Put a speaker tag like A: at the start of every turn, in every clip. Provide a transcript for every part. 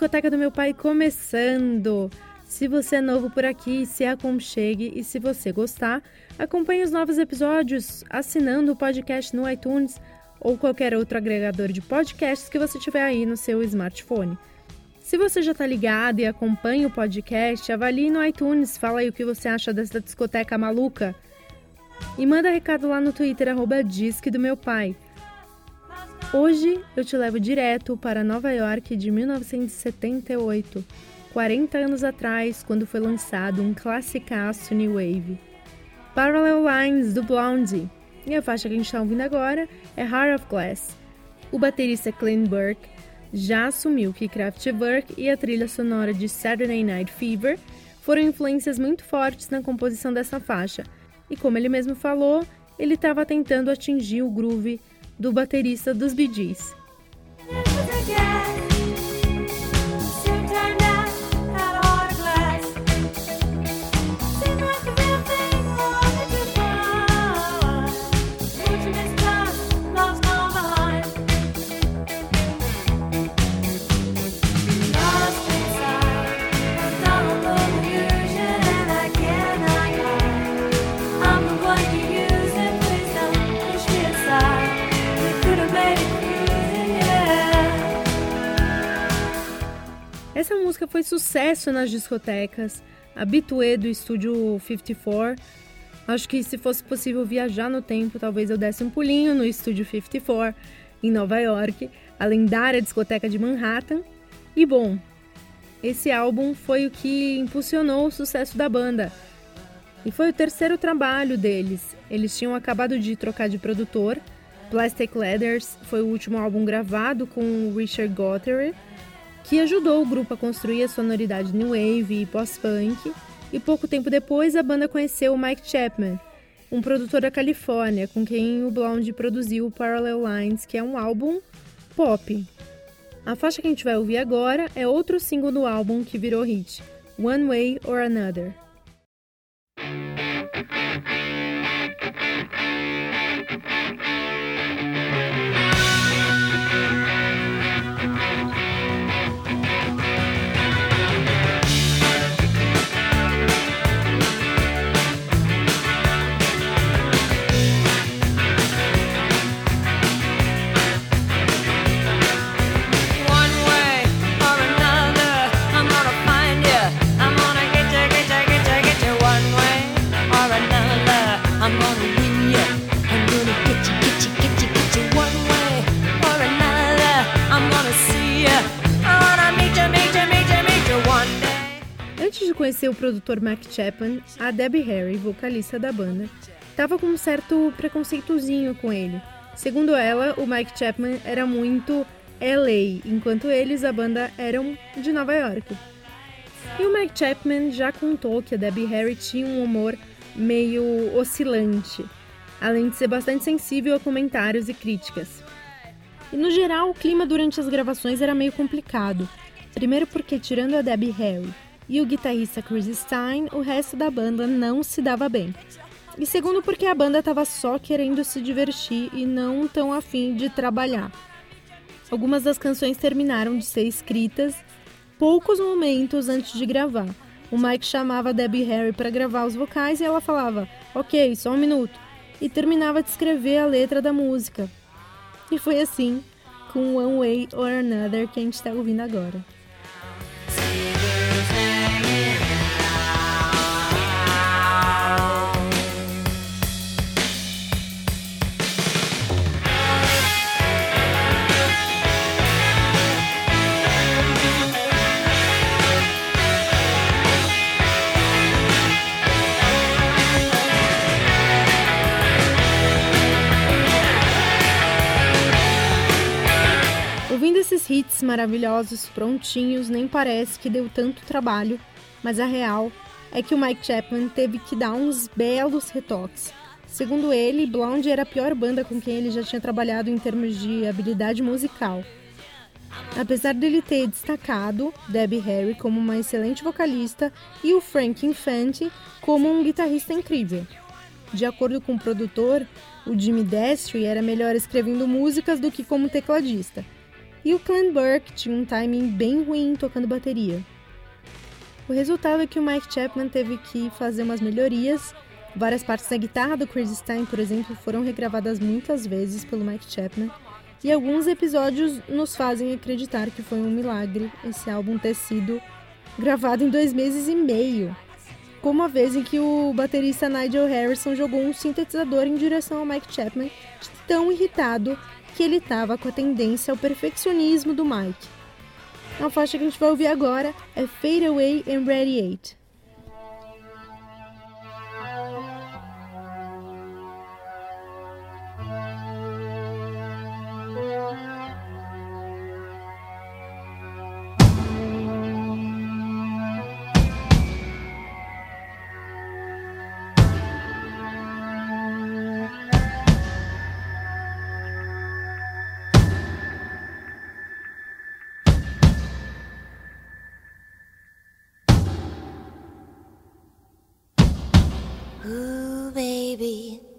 A: Discoteca do Meu Pai começando! Se você é novo por aqui, se aconchegue e se você gostar, acompanhe os novos episódios assinando o podcast no iTunes ou qualquer outro agregador de podcasts que você tiver aí no seu smartphone. Se você já está ligado e acompanha o podcast, avalie no iTunes, fala aí o que você acha dessa discoteca maluca. E manda recado lá no Twitter, arroba Disque do Meu Pai. Hoje eu te levo direto para Nova York de 1978, 40 anos atrás, quando foi lançado um classicaço New Wave. Parallel Lines do Blondie. E a faixa que a gente está ouvindo agora é Heart of Glass. O baterista Clint Burke já assumiu que Kraftwerk e a trilha sonora de Saturday Night Fever foram influências muito fortes na composição dessa faixa. E como ele mesmo falou, ele estava tentando atingir o groove do baterista dos Bee Gees. Essa música foi sucesso nas discotecas, habituê do estúdio 54. Acho que se fosse possível viajar no tempo, talvez eu desse um pulinho no estúdio 54 em Nova York, a lendária discoteca de Manhattan. E bom, esse álbum foi o que impulsionou o sucesso da banda. E foi o terceiro trabalho deles. Eles tinham acabado de trocar de produtor. Plastic Leathers foi o último álbum gravado com Richard Gottery que ajudou o grupo a construir a sonoridade new wave e post-punk, e pouco tempo depois a banda conheceu o Mike Chapman, um produtor da Califórnia, com quem o Blonde produziu o Parallel Lines, que é um álbum pop. A faixa que a gente vai ouvir agora é outro single do álbum que virou hit, One Way or Another. Conhecer o produtor Mac Chapman, a Debbie Harry, vocalista da banda, estava com um certo preconceitozinho com ele. Segundo ela, o Mike Chapman era muito LA, enquanto eles, a banda, eram de Nova York. E o Mike Chapman já contou que a Debbie Harry tinha um humor meio oscilante, além de ser bastante sensível a comentários e críticas. E no geral, o clima durante as gravações era meio complicado. Primeiro porque, tirando a Debbie Harry, e o guitarrista Chris Stein, o resto da banda não se dava bem. E segundo, porque a banda estava só querendo se divertir e não tão afim de trabalhar. Algumas das canções terminaram de ser escritas poucos momentos antes de gravar. O Mike chamava Debbie Harry para gravar os vocais e ela falava: Ok, só um minuto. E terminava de escrever a letra da música. E foi assim com One Way or Another que a gente está ouvindo agora. Ouvindo esses hits maravilhosos, prontinhos, nem parece que deu tanto trabalho, mas a real é que o Mike Chapman teve que dar uns belos retoques. Segundo ele, Blonde era a pior banda com quem ele já tinha trabalhado em termos de habilidade musical. Apesar dele ter destacado Debbie Harry como uma excelente vocalista e o Frank Infante como um guitarrista incrível. De acordo com o produtor, o Jimmy Destry era melhor escrevendo músicas do que como tecladista, e o Glenn Burke tinha um timing bem ruim tocando bateria. O resultado é que o Mike Chapman teve que fazer umas melhorias. Várias partes da guitarra do Chris Stein, por exemplo, foram regravadas muitas vezes pelo Mike Chapman. E alguns episódios nos fazem acreditar que foi um milagre esse álbum ter sido gravado em dois meses e meio. Como a vez em que o baterista Nigel Harrison jogou um sintetizador em direção ao Mike Chapman, tão irritado que ele estava com a tendência ao perfeccionismo do Mike. A faixa que a gente vai ouvir agora é Fade Away and Radiate.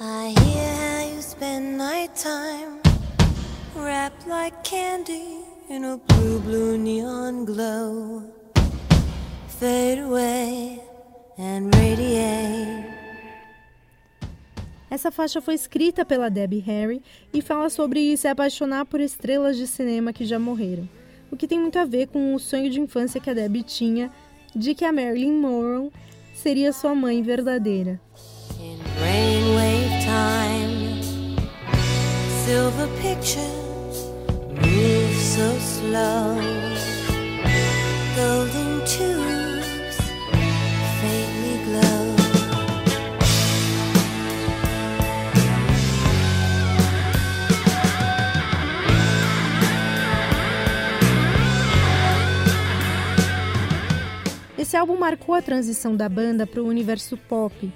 B: I hear how you spend nighttime wrapped like candy in a blue, blue neon glow. Fade away and radiate.
A: Essa faixa foi escrita pela Debbie Harry e fala sobre se apaixonar por estrelas de cinema que já morreram, o que tem muito a ver com o sonho de infância que a Debbie tinha de que a Marilyn Monroe seria sua mãe verdadeira.
B: Time, silver pictures move so slow. Golden tubes faintly glow.
A: Esse álbum marcou a transição da banda para o universo pop.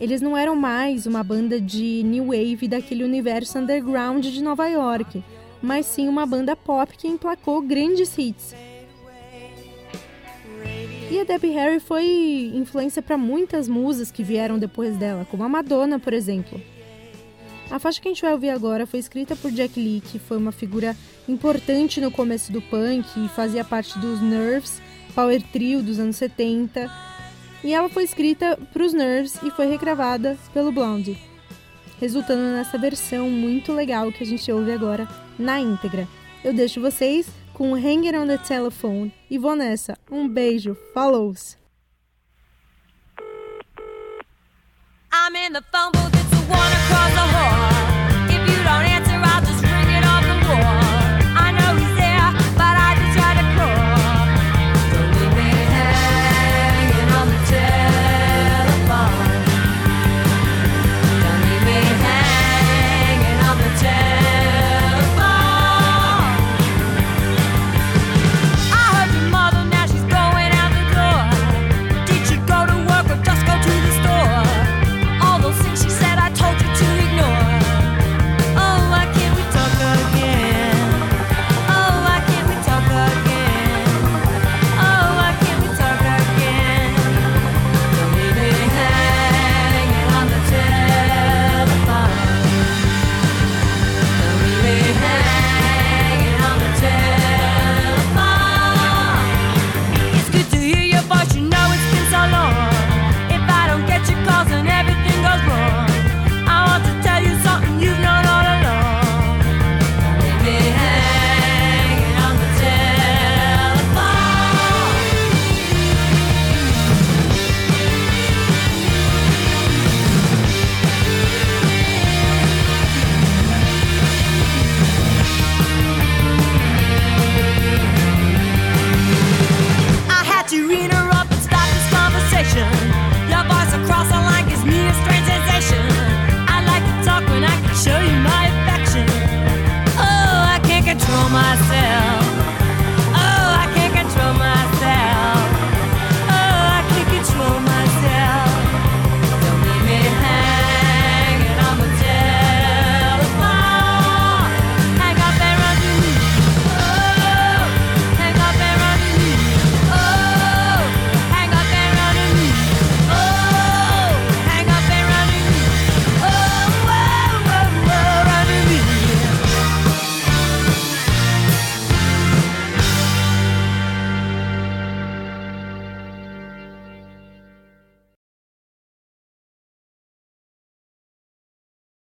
A: Eles não eram mais uma banda de new wave daquele universo underground de Nova York, mas sim uma banda pop que emplacou grandes hits. E a Debbie Harry foi influência para muitas musas que vieram depois dela, como a Madonna, por exemplo. A faixa que a gente vai ouvir agora foi escrita por Jack Lee, que foi uma figura importante no começo do punk e fazia parte dos Nerves, power trio dos anos 70. E ela foi escrita para os Nerves e foi regravada pelo Blondie, resultando nessa versão muito legal que a gente ouve agora na íntegra. Eu deixo vocês com Hanging on the Telephone e vou nessa. Um beijo, falou!
C: I'm in the it's the one across the hall.